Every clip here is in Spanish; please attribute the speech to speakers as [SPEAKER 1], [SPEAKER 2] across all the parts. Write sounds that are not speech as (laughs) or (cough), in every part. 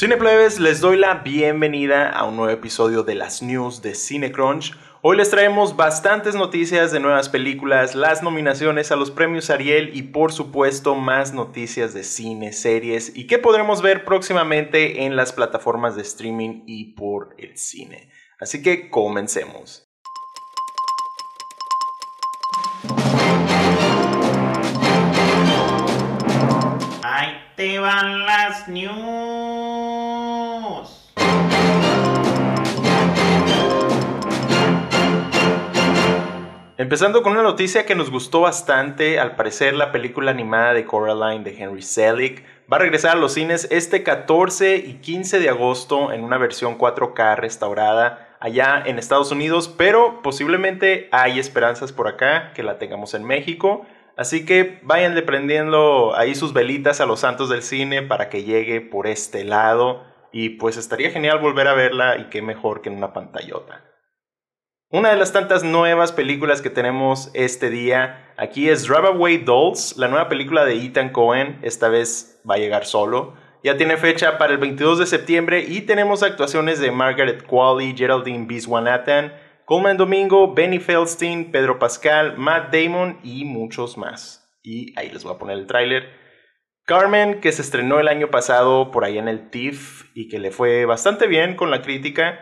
[SPEAKER 1] Cineplebes, les doy la bienvenida a un nuevo episodio de las news de Cinecrunch. Hoy les traemos bastantes noticias de nuevas películas, las nominaciones a los premios Ariel y por supuesto más noticias de cine, series y qué podremos ver próximamente en las plataformas de streaming y por el cine. Así que comencemos.
[SPEAKER 2] Ahí te van las news.
[SPEAKER 1] Empezando con una noticia que nos gustó bastante, al parecer la película animada de Coraline de Henry Selick va a regresar a los cines este 14 y 15 de agosto en una versión 4K restaurada allá en Estados Unidos, pero posiblemente hay esperanzas por acá que la tengamos en México. Así que váyanle prendiendo ahí sus velitas a los santos del cine para que llegue por este lado. Y pues estaría genial volver a verla y qué mejor que en una pantallota. Una de las tantas nuevas películas que tenemos este día aquí es Drive Away Dolls, la nueva película de Ethan Cohen, esta vez va a llegar solo. Ya tiene fecha para el 22 de septiembre y tenemos actuaciones de Margaret Qualley, Geraldine Biswanathan, Coleman Domingo, Benny Feldstein, Pedro Pascal, Matt Damon y muchos más. Y ahí les voy a poner el tráiler. Carmen, que se estrenó el año pasado por ahí en el TIFF y que le fue bastante bien con la crítica,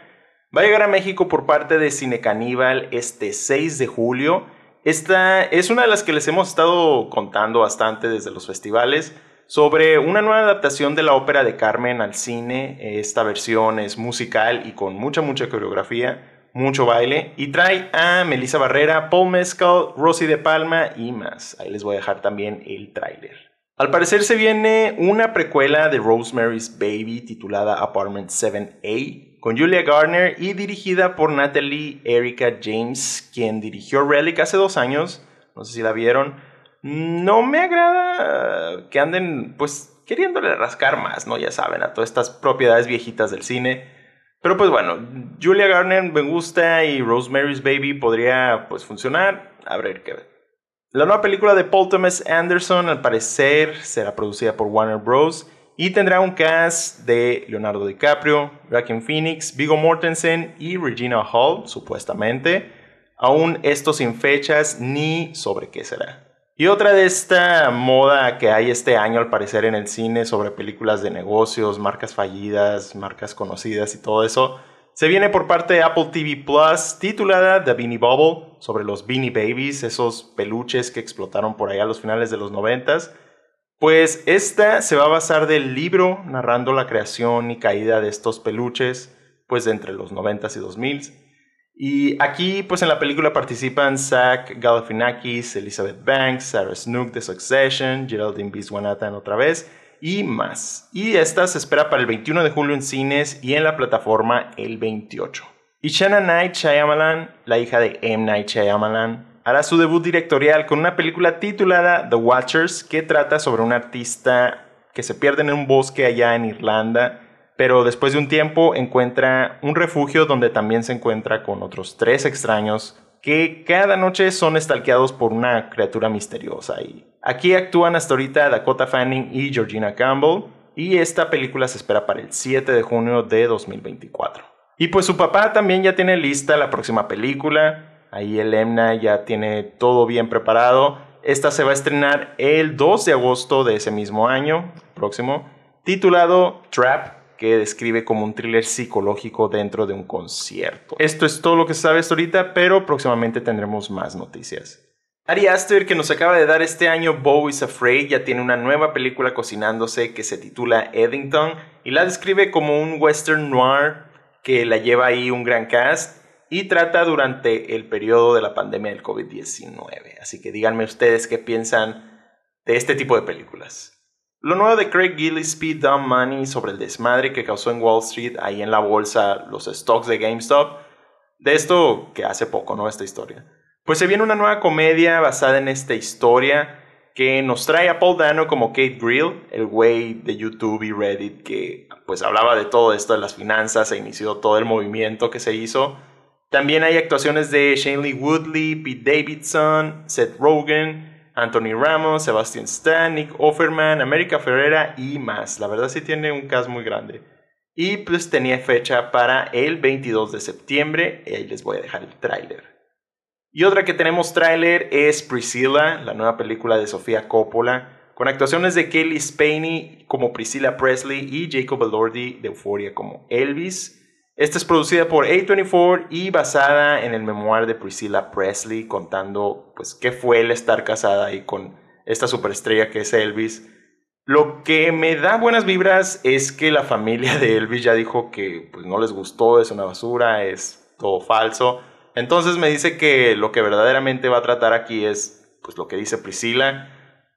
[SPEAKER 1] Va a llegar a México por parte de Cine Caníbal este 6 de julio. Esta es una de las que les hemos estado contando bastante desde los festivales sobre una nueva adaptación de la ópera de Carmen al cine. Esta versión es musical y con mucha, mucha coreografía, mucho baile. Y trae a Melissa Barrera, Paul Mescal, Rosy de Palma y más. Ahí les voy a dejar también el tráiler. Al parecer se viene una precuela de Rosemary's Baby titulada Apartment 7A con Julia Garner y dirigida por Natalie Erika James, quien dirigió Relic hace dos años. No sé si la vieron. No me agrada que anden, pues, queriéndole rascar más, ¿no? Ya saben, a todas estas propiedades viejitas del cine. Pero pues bueno, Julia Garner me gusta y Rosemary's Baby podría, pues, funcionar. A ver qué. La nueva película de Paul Thomas Anderson, al parecer, será producida por Warner Bros y tendrá un cast de Leonardo DiCaprio, Joaquin Phoenix, Vigo Mortensen y Regina Hall, supuestamente. Aún esto sin fechas ni sobre qué será. Y otra de esta moda que hay este año al parecer en el cine sobre películas de negocios, marcas fallidas, marcas conocidas y todo eso, se viene por parte de Apple TV Plus titulada The Beanie Bubble, sobre los Beanie Babies, esos peluches que explotaron por allá a los finales de los noventas pues esta se va a basar del libro narrando la creación y caída de estos peluches, pues de entre los 90s y 2000s. Y aquí, pues en la película participan Zach Galifianakis, Elizabeth Banks, Sarah Snook de Succession, Geraldine Biswanathan otra vez y más. Y esta se espera para el 21 de julio en cines y en la plataforma el 28. Y Shanna Night Shyamalan, la hija de M. Night Shyamalan, hará su debut directorial con una película titulada The Watchers, que trata sobre un artista que se pierde en un bosque allá en Irlanda, pero después de un tiempo encuentra un refugio donde también se encuentra con otros tres extraños que cada noche son estalqueados por una criatura misteriosa. Y aquí actúan hasta ahorita Dakota Fanning y Georgina Campbell, y esta película se espera para el 7 de junio de 2024. Y pues su papá también ya tiene lista la próxima película, Ahí el EMNA ya tiene todo bien preparado. Esta se va a estrenar el 2 de agosto de ese mismo año, próximo, titulado Trap, que describe como un thriller psicológico dentro de un concierto. Esto es todo lo que se sabe hasta ahorita, pero próximamente tendremos más noticias. Ari Aster, que nos acaba de dar este año Bo is Afraid, ya tiene una nueva película cocinándose que se titula Eddington y la describe como un western noir que la lleva ahí un gran cast y trata durante el periodo de la pandemia del COVID-19. Así que díganme ustedes qué piensan de este tipo de películas. Lo nuevo de Craig Gillespie, Dumb Money, sobre el desmadre que causó en Wall Street, ahí en la bolsa, los stocks de GameStop. De esto que hace poco, ¿no? Esta historia. Pues se viene una nueva comedia basada en esta historia que nos trae a Paul Dano como Kate Grill, el güey de YouTube y Reddit que pues hablaba de todo esto de las finanzas e inició todo el movimiento que se hizo también hay actuaciones de Lee Woodley, Pete Davidson, Seth Rogen, Anthony Ramos, Sebastian Stan, Nick Offerman, América Ferrera y más. La verdad sí tiene un cast muy grande. y pues tenía fecha para el 22 de septiembre. Y ahí les voy a dejar el tráiler. Y otra que tenemos tráiler es Priscilla, la nueva película de Sofía Coppola, con actuaciones de Kelly Spaney como Priscilla Presley y Jacob Elordi de Euphoria como Elvis. Esta es producida por A24 y basada en el memoir de Priscilla Presley contando pues qué fue el estar casada ahí con esta superestrella que es Elvis lo que me da buenas vibras es que la familia de Elvis ya dijo que pues, no les gustó, es una basura, es todo falso. Entonces me dice que lo que verdaderamente va a tratar aquí es pues, lo que dice Priscila.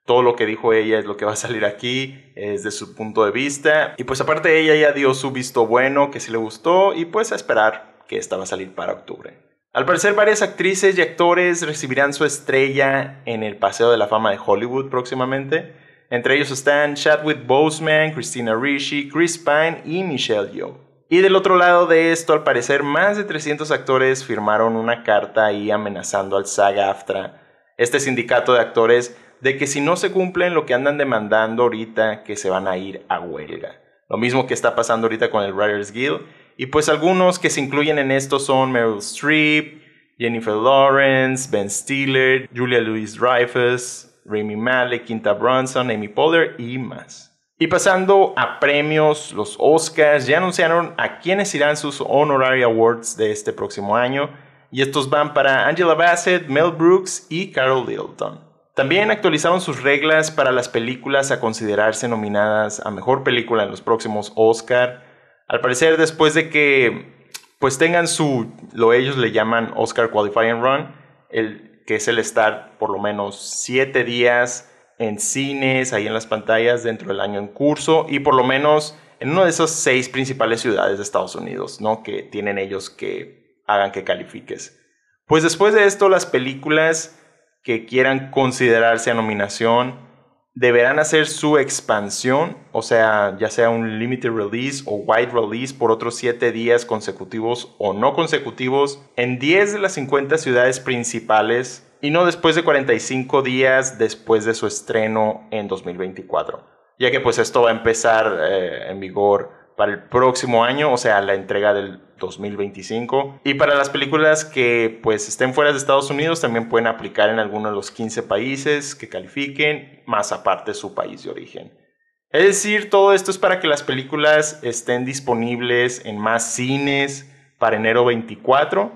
[SPEAKER 1] Todo lo que dijo ella es lo que va a salir aquí, es de su punto de vista. Y pues aparte ella ya dio su visto bueno, que sí le gustó, y pues a esperar que esta va a salir para octubre. Al parecer varias actrices y actores recibirán su estrella en el Paseo de la Fama de Hollywood próximamente. Entre ellos están Chadwick Boseman, Christina Ricci, Chris Pine y Michelle Yeoh. Y del otro lado de esto, al parecer, más de 300 actores firmaron una carta ahí amenazando al SAG-AFTRA, este sindicato de actores, de que si no se cumplen lo que andan demandando ahorita, que se van a ir a huelga. Lo mismo que está pasando ahorita con el Writers Guild. Y pues algunos que se incluyen en esto son Meryl Streep, Jennifer Lawrence, Ben Stiller, Julia Louis-Dreyfus, Rami Malek, Quinta Brunson, Amy Poehler y más. Y pasando a premios, los Oscars ya anunciaron a quienes irán sus Honorary Awards de este próximo año. Y estos van para Angela Bassett, Mel Brooks y Carol Littleton. También actualizaron sus reglas para las películas a considerarse nominadas a mejor película en los próximos Oscar. Al parecer, después de que pues tengan su, lo ellos le llaman Oscar Qualifying Run, el que es el estar por lo menos siete días en cines, ahí en las pantallas dentro del año en curso y por lo menos en una de esas seis principales ciudades de Estados Unidos, ¿no? Que tienen ellos que hagan que califiques. Pues después de esto, las películas que quieran considerarse a nominación deberán hacer su expansión, o sea, ya sea un limited release o wide release por otros 7 días consecutivos o no consecutivos en 10 de las 50 ciudades principales y no después de 45 días después de su estreno en 2024, ya que pues esto va a empezar eh, en vigor para el próximo año, o sea, la entrega del 2025. Y para las películas que pues estén fuera de Estados Unidos también pueden aplicar en alguno de los 15 países que califiquen, más aparte su país de origen. Es decir, todo esto es para que las películas estén disponibles en más cines para enero 24.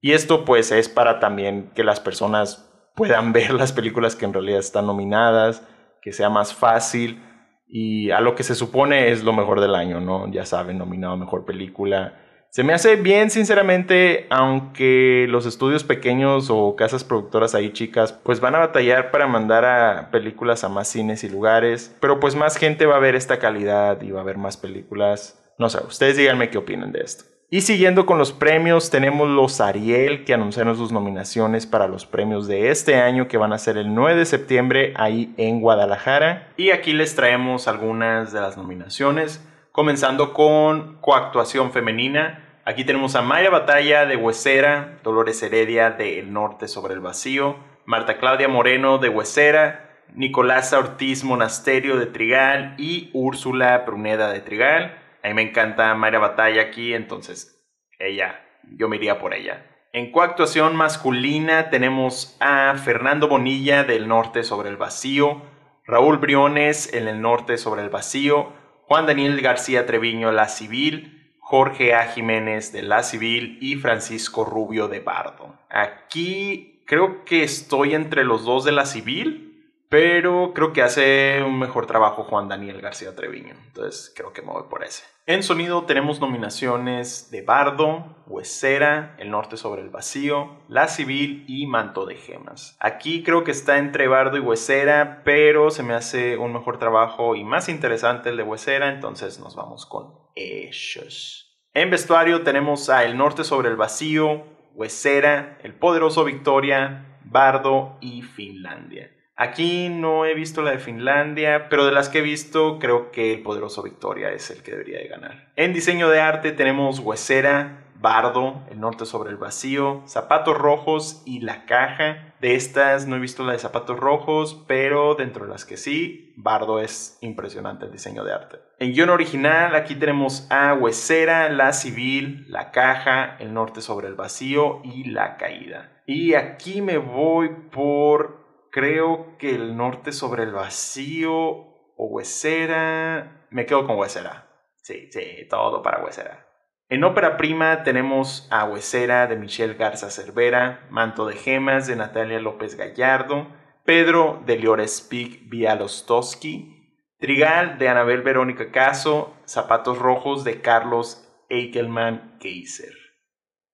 [SPEAKER 1] Y esto pues es para también que las personas puedan (laughs) ver las películas que en realidad están nominadas, que sea más fácil y a lo que se supone es lo mejor del año, ¿no? Ya saben, nominado a mejor película. Se me hace bien, sinceramente, aunque los estudios pequeños o casas productoras ahí chicas, pues van a batallar para mandar a películas a más cines y lugares, pero pues más gente va a ver esta calidad y va a ver más películas. No sé, ustedes díganme qué opinan de esto. Y siguiendo con los premios, tenemos los Ariel que anunciaron sus nominaciones para los premios de este año que van a ser el 9 de septiembre ahí en Guadalajara. Y aquí les traemos algunas de las nominaciones, comenzando con coactuación femenina. Aquí tenemos a Maya Batalla de Huesera, Dolores Heredia de El Norte sobre el Vacío, Marta Claudia Moreno de Huesera, Nicolás Ortiz Monasterio de Trigal y Úrsula Pruneda de Trigal. A mí me encanta Mayra Batalla aquí, entonces ella, yo me iría por ella. En coactuación masculina tenemos a Fernando Bonilla del Norte sobre el Vacío, Raúl Briones en el Norte sobre el Vacío, Juan Daniel García Treviño La Civil, Jorge A. Jiménez de La Civil y Francisco Rubio de Bardo. Aquí creo que estoy entre los dos de La Civil, pero creo que hace un mejor trabajo Juan Daniel García Treviño. Entonces creo que me voy por ese. En sonido tenemos nominaciones de Bardo, Huesera, El Norte sobre el Vacío, La Civil y Manto de Gemas. Aquí creo que está entre Bardo y Huesera, pero se me hace un mejor trabajo y más interesante el de Huesera, entonces nos vamos con ellos. En vestuario tenemos a El Norte sobre el Vacío, Huesera, El Poderoso Victoria, Bardo y Finlandia. Aquí no he visto la de Finlandia, pero de las que he visto creo que el poderoso Victoria es el que debería de ganar. En diseño de arte tenemos Huesera, Bardo, El Norte sobre el Vacío, Zapatos Rojos y La Caja. De estas no he visto la de Zapatos Rojos, pero dentro de las que sí, Bardo es impresionante el diseño de arte. En guion original aquí tenemos a Huesera, La Civil, La Caja, El Norte sobre el Vacío y La Caída. Y aquí me voy por, creo que El Norte sobre el Vacío o Huesera. Me quedo con Huesera. Sí, sí, todo para Huesera. En ópera prima tenemos a Huesera de Michelle Garza Cervera, Manto de Gemas de Natalia López Gallardo, Pedro de Liorespik Vialostoski, Trigal de Anabel Verónica Caso, Zapatos Rojos de Carlos Eichelman Kaiser.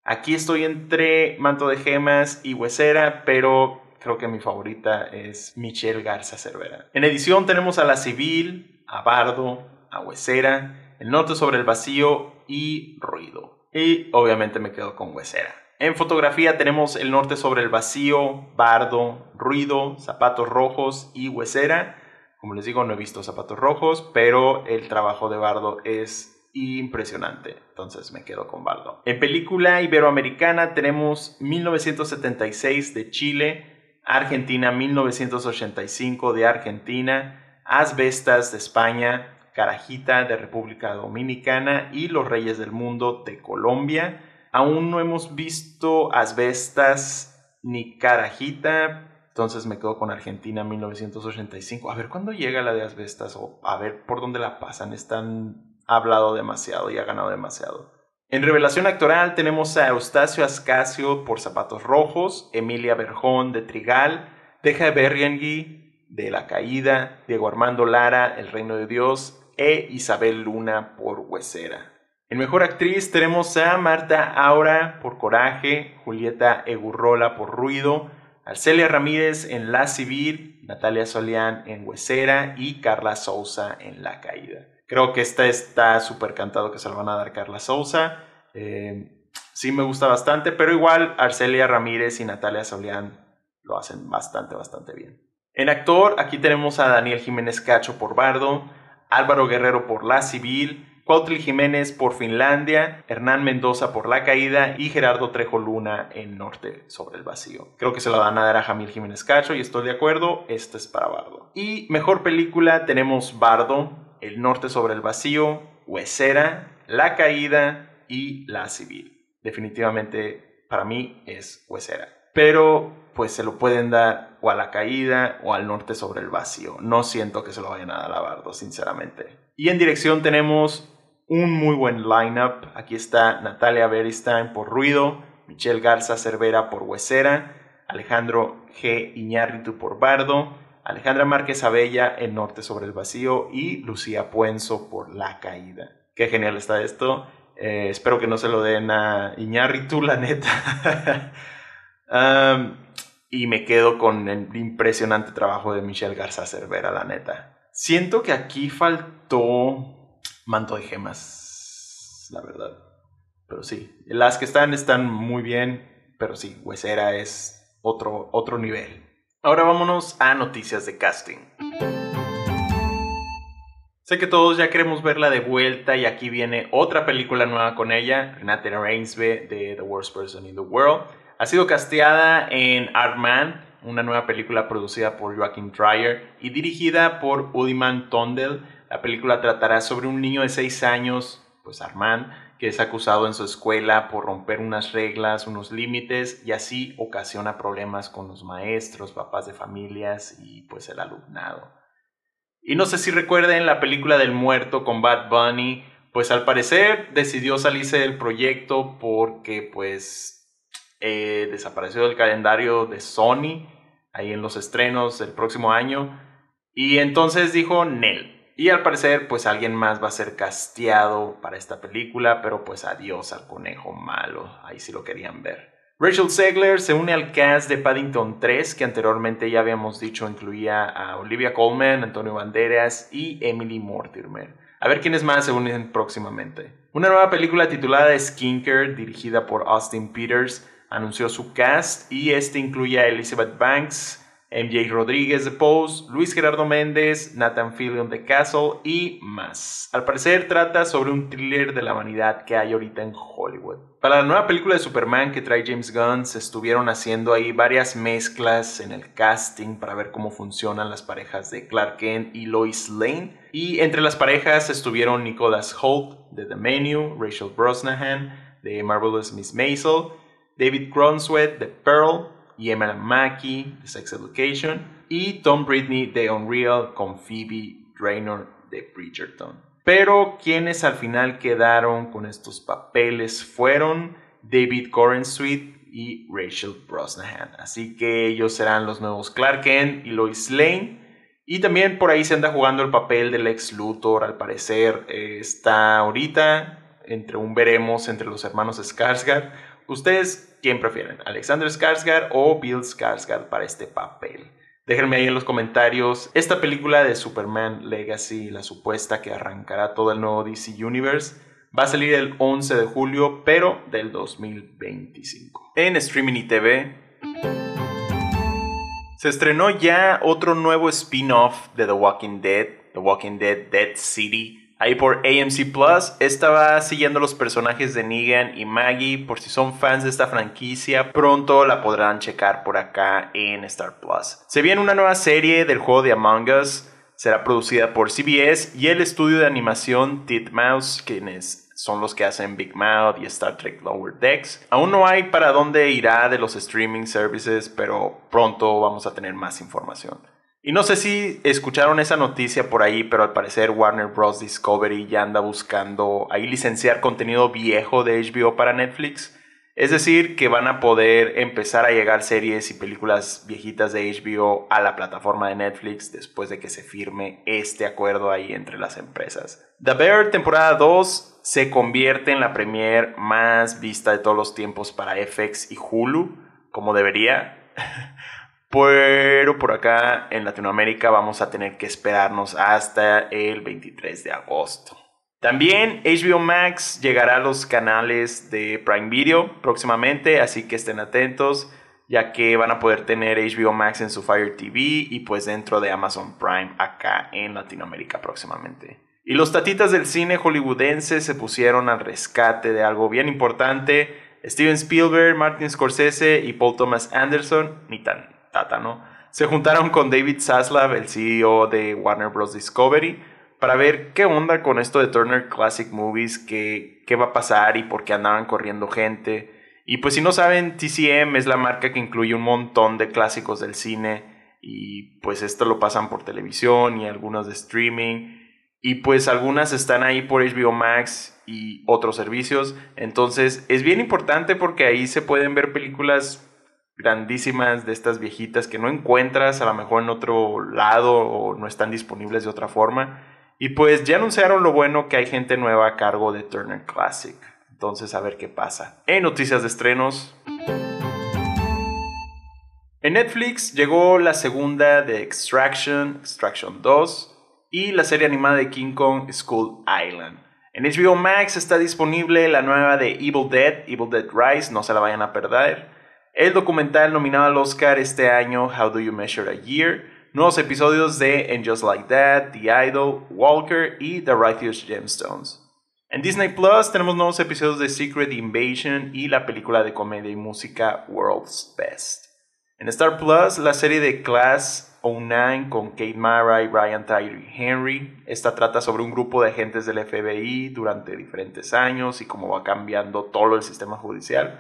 [SPEAKER 1] Aquí estoy entre Manto de Gemas y Huesera, pero creo que mi favorita es Michelle Garza Cervera. En edición tenemos a La Civil, a Bardo, a Huesera, El Norte sobre el Vacío y ruido. Y obviamente me quedo con huesera. En fotografía tenemos el norte sobre el vacío, bardo, ruido, zapatos rojos y huesera. Como les digo, no he visto zapatos rojos, pero el trabajo de bardo es impresionante. Entonces me quedo con bardo. En película iberoamericana tenemos 1976 de Chile, Argentina 1985 de Argentina, Asbestas de España, Carajita de República Dominicana y Los Reyes del Mundo de Colombia. Aún no hemos visto Asbestas ni Carajita, entonces me quedo con Argentina 1985. A ver cuándo llega la de Asbestas o a ver por dónde la pasan. Están hablado demasiado y ha ganado demasiado. En revelación actoral tenemos a Eustacio Ascasio por Zapatos Rojos, Emilia Berjón de Trigal, Deja Berriengui de La Caída, Diego Armando Lara, El Reino de Dios, e Isabel Luna por Huesera. En Mejor Actriz tenemos a Marta Aura por Coraje, Julieta Egurrola por Ruido, Arcelia Ramírez en La Civil, Natalia Solián en Huesera y Carla Souza en La Caída. Creo que esta está súper cantado que se la van a dar Carla Souza. Eh, sí me gusta bastante, pero igual Arcelia Ramírez y Natalia Solián lo hacen bastante, bastante bien. En actor, aquí tenemos a Daniel Jiménez Cacho por Bardo, Álvaro Guerrero por La Civil, Cuautli Jiménez por Finlandia, Hernán Mendoza por La Caída y Gerardo Trejo Luna en Norte sobre el Vacío. Creo que se lo van a dar a Jamil Jiménez Cacho y estoy de acuerdo, este es para Bardo. Y mejor película tenemos Bardo, El Norte sobre el Vacío, Huesera, La Caída y La Civil. Definitivamente para mí es Huesera. Pero pues se lo pueden dar o a la caída o al norte sobre el vacío. No siento que se lo vayan a dar a Bardo, sinceramente. Y en dirección tenemos un muy buen lineup. Aquí está Natalia Beristain por Ruido, Michelle Garza Cervera por Huesera, Alejandro G. Iñárritu por Bardo, Alejandra Márquez Abella en Norte sobre el Vacío y Lucía Puenzo por La Caída. Qué genial está esto. Eh, espero que no se lo den a Iñárritu, la neta. (laughs) y me quedo con el impresionante trabajo de Michelle Garza Cervera, la neta. Siento que aquí faltó manto de gemas, la verdad. Pero sí, las que están están muy bien, pero sí, Huesera es otro, otro nivel. Ahora vámonos a noticias de casting. Sé que todos ya queremos verla de vuelta y aquí viene otra película nueva con ella, Renate Reinsve de The Worst Person in the World. Ha sido casteada en Armand, una nueva película producida por Joachim Trier y dirigida por Udiman Tondel. La película tratará sobre un niño de 6 años, pues Armand, es acusado en su escuela por romper unas reglas, unos límites y así ocasiona problemas con los maestros, papás de familias y pues el alumnado. Y no sé si recuerden la película del muerto con Bad Bunny, pues al parecer decidió salirse del proyecto porque pues eh, desapareció del calendario de Sony, ahí en los estrenos del próximo año. Y entonces dijo Nel. Y al parecer, pues alguien más va a ser casteado para esta película, pero pues adiós al conejo malo, ahí sí lo querían ver. Rachel Segler se une al cast de Paddington 3, que anteriormente ya habíamos dicho incluía a Olivia Colman, Antonio Banderas y Emily Mortimer. A ver quiénes más se unen próximamente. Una nueva película titulada Skincare, dirigida por Austin Peters, anunció su cast y este incluye a Elizabeth Banks, MJ Rodríguez de Pose, Luis Gerardo Méndez, Nathan Fillion de Castle y más. Al parecer trata sobre un thriller de la vanidad que hay ahorita en Hollywood. Para la nueva película de Superman que trae James Gunn se estuvieron haciendo ahí varias mezclas en el casting para ver cómo funcionan las parejas de Clark Kent y Lois Lane. Y entre las parejas estuvieron Nicholas Holt de The Menu, Rachel Brosnahan de Marvelous Miss Maisel, David Cronswet de Pearl, y Emma Mackey de Sex Education y Tom Britney de Unreal con Phoebe Draynor de Bridgerton. Pero quienes al final quedaron con estos papeles fueron David Corenswet y Rachel Brosnahan. Así que ellos serán los nuevos Clark Kent y Lois Lane. Y también por ahí se anda jugando el papel del ex Luthor, al parecer eh, está ahorita entre un veremos entre los hermanos Skarsgård ¿Ustedes quién prefieren? ¿Alexander Skarsgård o Bill Skarsgård para este papel? Déjenme ahí en los comentarios. Esta película de Superman Legacy, la supuesta que arrancará todo el nuevo DC Universe, va a salir el 11 de julio, pero del 2025. En streaming y TV. Se estrenó ya otro nuevo spin-off de The Walking Dead, The Walking Dead Dead City Ahí por AMC Plus estaba siguiendo los personajes de Negan y Maggie. Por si son fans de esta franquicia, pronto la podrán checar por acá en Star Plus. Se viene una nueva serie del juego de Among Us. Será producida por CBS y el estudio de animación Titmouse, quienes son los que hacen Big Mouth y Star Trek Lower Decks. Aún no hay para dónde irá de los streaming services, pero pronto vamos a tener más información. Y no sé si escucharon esa noticia por ahí, pero al parecer Warner Bros. Discovery ya anda buscando ahí licenciar contenido viejo de HBO para Netflix. Es decir, que van a poder empezar a llegar series y películas viejitas de HBO a la plataforma de Netflix después de que se firme este acuerdo ahí entre las empresas. The Bear temporada 2 se convierte en la premier más vista de todos los tiempos para FX y Hulu, como debería. (laughs) Pero por acá en Latinoamérica vamos a tener que esperarnos hasta el 23 de agosto. También HBO Max llegará a los canales de Prime Video próximamente, así que estén atentos, ya que van a poder tener HBO Max en su Fire TV y pues dentro de Amazon Prime acá en Latinoamérica próximamente. Y los tatitas del cine hollywoodense se pusieron al rescate de algo bien importante. Steven Spielberg, Martin Scorsese y Paul Thomas Anderson, ni tan se juntaron con David Zaslav, el CEO de Warner Bros. Discovery, para ver qué onda con esto de Turner Classic Movies, qué, qué va a pasar y por qué andaban corriendo gente. Y pues si no saben, TCM es la marca que incluye un montón de clásicos del cine y pues esto lo pasan por televisión y algunos de streaming y pues algunas están ahí por HBO Max y otros servicios. Entonces es bien importante porque ahí se pueden ver películas grandísimas de estas viejitas que no encuentras a lo mejor en otro lado o no están disponibles de otra forma. Y pues ya anunciaron lo bueno que hay gente nueva a cargo de Turner Classic. Entonces a ver qué pasa. En noticias de estrenos. En Netflix llegó la segunda de Extraction, Extraction 2 y la serie animada de King Kong School Island. En HBO Max está disponible la nueva de Evil Dead, Evil Dead Rise, no se la vayan a perder. El documental nominado al Oscar este año, How Do You Measure a Year, nuevos episodios de And Just Like That, The Idol, Walker y The Righteous Gemstones. En Disney Plus tenemos nuevos episodios de Secret Invasion y la película de comedia y música World's Best. En Star Plus, la serie de Class 09 con Kate Mara y Brian Tyree Henry. Esta trata sobre un grupo de agentes del FBI durante diferentes años y cómo va cambiando todo el sistema judicial.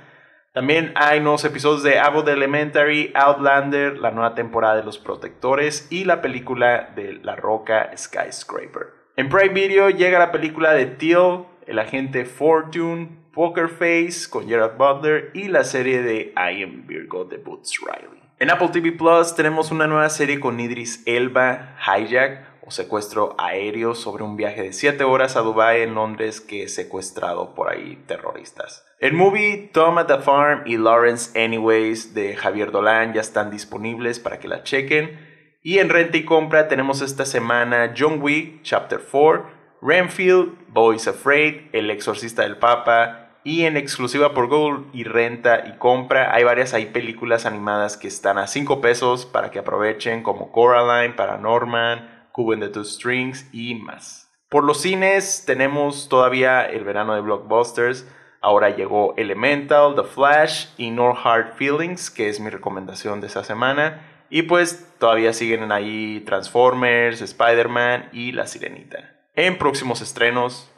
[SPEAKER 1] También hay nuevos episodios de Abbott Elementary, Outlander, la nueva temporada de Los Protectores y la película de La Roca Skyscraper. En Prime Video llega la película de Teal, el agente Fortune, Poker Face con Gerard Butler y la serie de I Am Virgo de Boots Riley. En Apple TV Plus tenemos una nueva serie con Idris Elba, Hijack, o secuestro aéreo sobre un viaje de 7 horas a Dubai en Londres que es secuestrado por ahí terroristas. El movie Tom at the Farm y Lawrence Anyways de Javier Dolan ya están disponibles para que la chequen. Y en renta y compra tenemos esta semana John Wick Chapter 4, Renfield, Boys Afraid, El Exorcista del Papa y en exclusiva por Google y renta y compra hay varias hay películas animadas que están a 5 pesos para que aprovechen como Coraline, Paranorman, Two Strings y más. Por los cines tenemos todavía el verano de blockbusters. Ahora llegó Elemental, The Flash y No Hard Feelings, que es mi recomendación de esta semana. Y pues todavía siguen ahí Transformers, Spider-Man y La Sirenita. En próximos estrenos.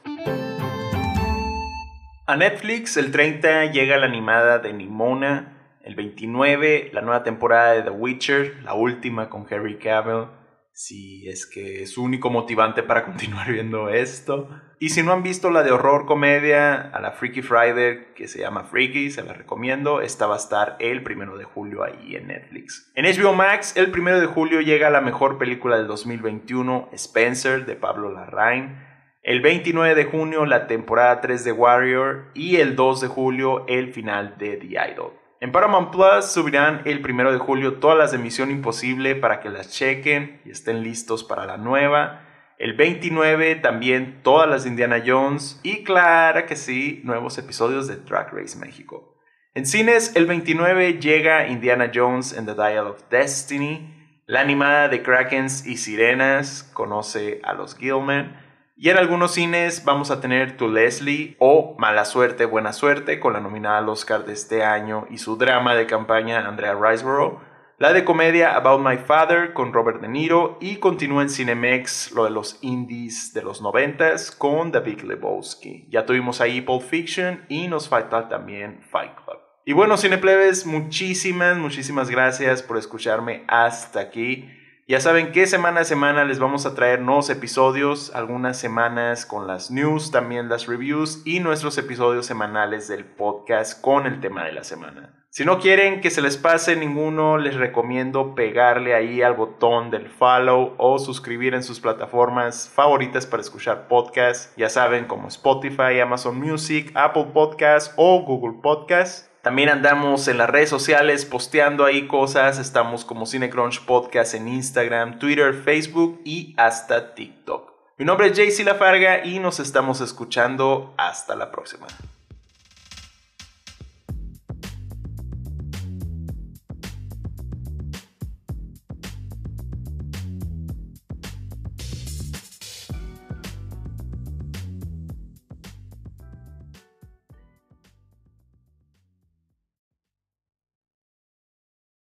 [SPEAKER 1] A Netflix el 30 llega la animada de Nimona, el 29 la nueva temporada de The Witcher, la última con Harry Cavill, si es que es su único motivante para (laughs) continuar viendo esto. Y si no han visto la de horror comedia a la Freaky Friday, que se llama Freaky, se la recomiendo, esta va a estar el primero de julio ahí en Netflix. En HBO Max, el primero de julio llega la mejor película del 2021, Spencer, de Pablo Larraín. El 29 de junio la temporada 3 de Warrior y el 2 de julio el final de The Idol. En Paramount Plus subirán el 1 de julio todas las de Misión Imposible para que las chequen y estén listos para la nueva. El 29 también todas las de Indiana Jones y claro que sí, nuevos episodios de Drag Race México. En cines el 29 llega Indiana Jones and the Dial of Destiny, la animada de Krakens y Sirenas, conoce a los Gilman. Y en algunos cines vamos a tener To Leslie o Mala Suerte, Buena Suerte, con la nominada al Oscar de este año y su drama de campaña Andrea Riseborough. La de comedia About My Father con Robert De Niro y continúa en Cinemex lo de los indies de los noventas con David Lebowski. Ya tuvimos ahí Pulp Fiction y nos falta también Fight Club. Y bueno, Cineplebes, muchísimas, muchísimas gracias por escucharme hasta aquí. Ya saben que semana a semana les vamos a traer nuevos episodios, algunas semanas con las news, también las reviews y nuestros episodios semanales del podcast con el tema de la semana. Si no quieren que se les pase ninguno, les recomiendo pegarle ahí al botón del follow o suscribir en sus plataformas favoritas para escuchar podcasts, ya saben como Spotify, Amazon Music, Apple Podcasts o Google Podcasts. También andamos en las redes sociales posteando ahí cosas. Estamos como Cinecrunch Podcast en Instagram, Twitter, Facebook y hasta TikTok. Mi nombre es JC Lafarga y nos estamos escuchando. Hasta la próxima.